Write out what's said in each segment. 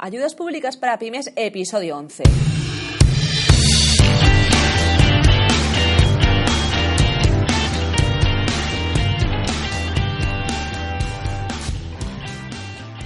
Ayudas Públicas para Pymes, episodio 11.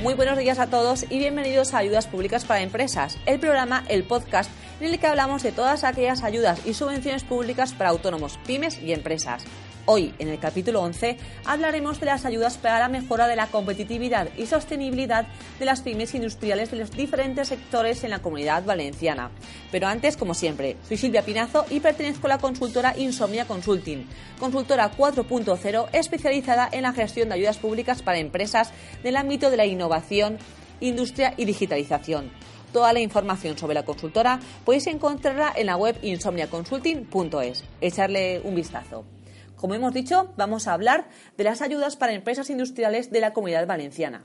Muy buenos días a todos y bienvenidos a Ayudas Públicas para Empresas, el programa, el podcast en el que hablamos de todas aquellas ayudas y subvenciones públicas para autónomos, pymes y empresas. Hoy, en el capítulo 11, hablaremos de las ayudas para la mejora de la competitividad y sostenibilidad de las pymes industriales de los diferentes sectores en la comunidad valenciana. Pero antes, como siempre, soy Silvia Pinazo y pertenezco a la consultora Insomnia Consulting, consultora 4.0 especializada en la gestión de ayudas públicas para empresas del ámbito de la innovación, industria y digitalización. Toda la información sobre la consultora podéis encontrarla en la web insomniaconsulting.es. Echarle un vistazo. Como hemos dicho, vamos a hablar de las ayudas para empresas industriales de la Comunidad Valenciana.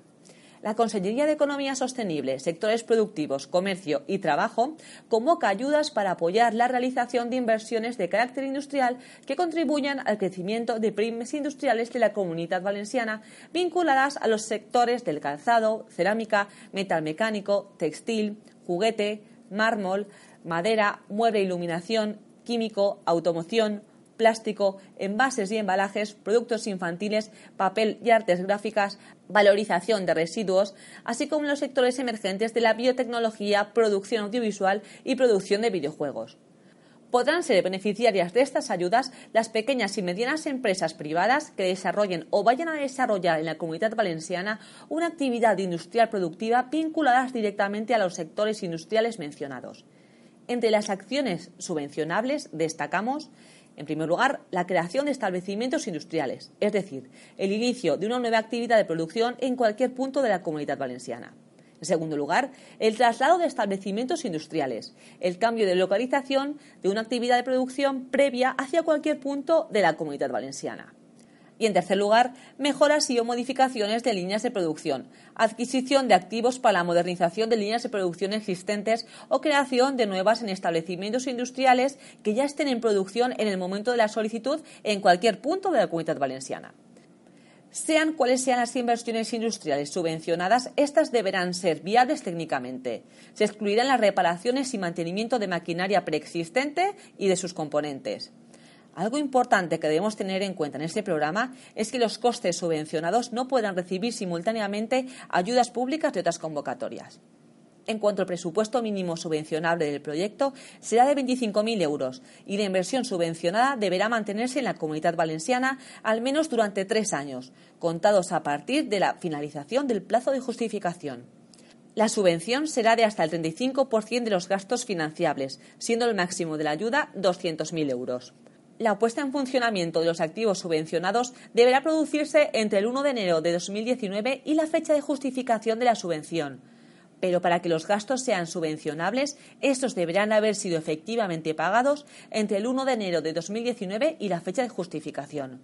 La Consellería de Economía Sostenible, Sectores Productivos, Comercio y Trabajo convoca ayudas para apoyar la realización de inversiones de carácter industrial que contribuyan al crecimiento de pymes industriales de la Comunidad Valenciana vinculadas a los sectores del calzado, cerámica, metal mecánico, textil, juguete, mármol, madera, mueble iluminación, químico, automoción, plástico, envases y embalajes, productos infantiles, papel y artes gráficas, valorización de residuos, así como en los sectores emergentes de la biotecnología, producción audiovisual y producción de videojuegos. Podrán ser beneficiarias de estas ayudas las pequeñas y medianas empresas privadas que desarrollen o vayan a desarrollar en la comunidad valenciana una actividad industrial productiva vinculadas directamente a los sectores industriales mencionados. Entre las acciones subvencionables destacamos en primer lugar, la creación de establecimientos industriales, es decir, el inicio de una nueva actividad de producción en cualquier punto de la comunidad valenciana. En segundo lugar, el traslado de establecimientos industriales, el cambio de localización de una actividad de producción previa hacia cualquier punto de la comunidad valenciana. Y en tercer lugar, mejoras y o modificaciones de líneas de producción, adquisición de activos para la modernización de líneas de producción existentes o creación de nuevas en establecimientos industriales que ya estén en producción en el momento de la solicitud en cualquier punto de la comunidad valenciana. Sean cuales sean las inversiones industriales subvencionadas, estas deberán ser viables técnicamente. Se excluirán las reparaciones y mantenimiento de maquinaria preexistente y de sus componentes. Algo importante que debemos tener en cuenta en este programa es que los costes subvencionados no puedan recibir simultáneamente ayudas públicas de otras convocatorias. En cuanto al presupuesto mínimo subvencionable del proyecto, será de 25.000 euros y la inversión subvencionada deberá mantenerse en la comunidad valenciana al menos durante tres años, contados a partir de la finalización del plazo de justificación. La subvención será de hasta el 35% de los gastos financiables, siendo el máximo de la ayuda 200.000 euros la puesta en funcionamiento de los activos subvencionados deberá producirse entre el 1 de enero de 2019 y la fecha de justificación de la subvención. Pero para que los gastos sean subvencionables, estos deberán haber sido efectivamente pagados entre el 1 de enero de 2019 y la fecha de justificación.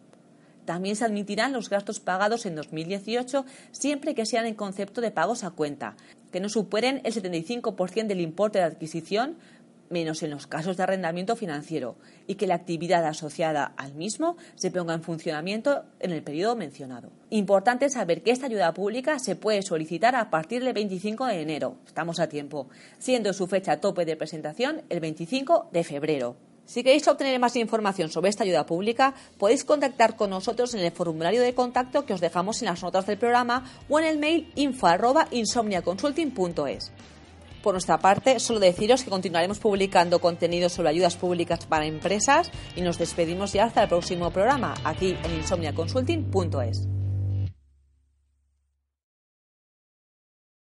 También se admitirán los gastos pagados en 2018 siempre que sean en concepto de pagos a cuenta, que no superen el 75% del importe de adquisición, menos en los casos de arrendamiento financiero, y que la actividad asociada al mismo se ponga en funcionamiento en el periodo mencionado. Importante saber que esta ayuda pública se puede solicitar a partir del 25 de enero, estamos a tiempo, siendo su fecha tope de presentación el 25 de febrero. Si queréis obtener más información sobre esta ayuda pública, podéis contactar con nosotros en el formulario de contacto que os dejamos en las notas del programa o en el mail info@insomniaconsulting.es. Por nuestra parte, solo deciros que continuaremos publicando contenido sobre ayudas públicas para empresas y nos despedimos ya hasta el próximo programa aquí en insomniaconsulting.es.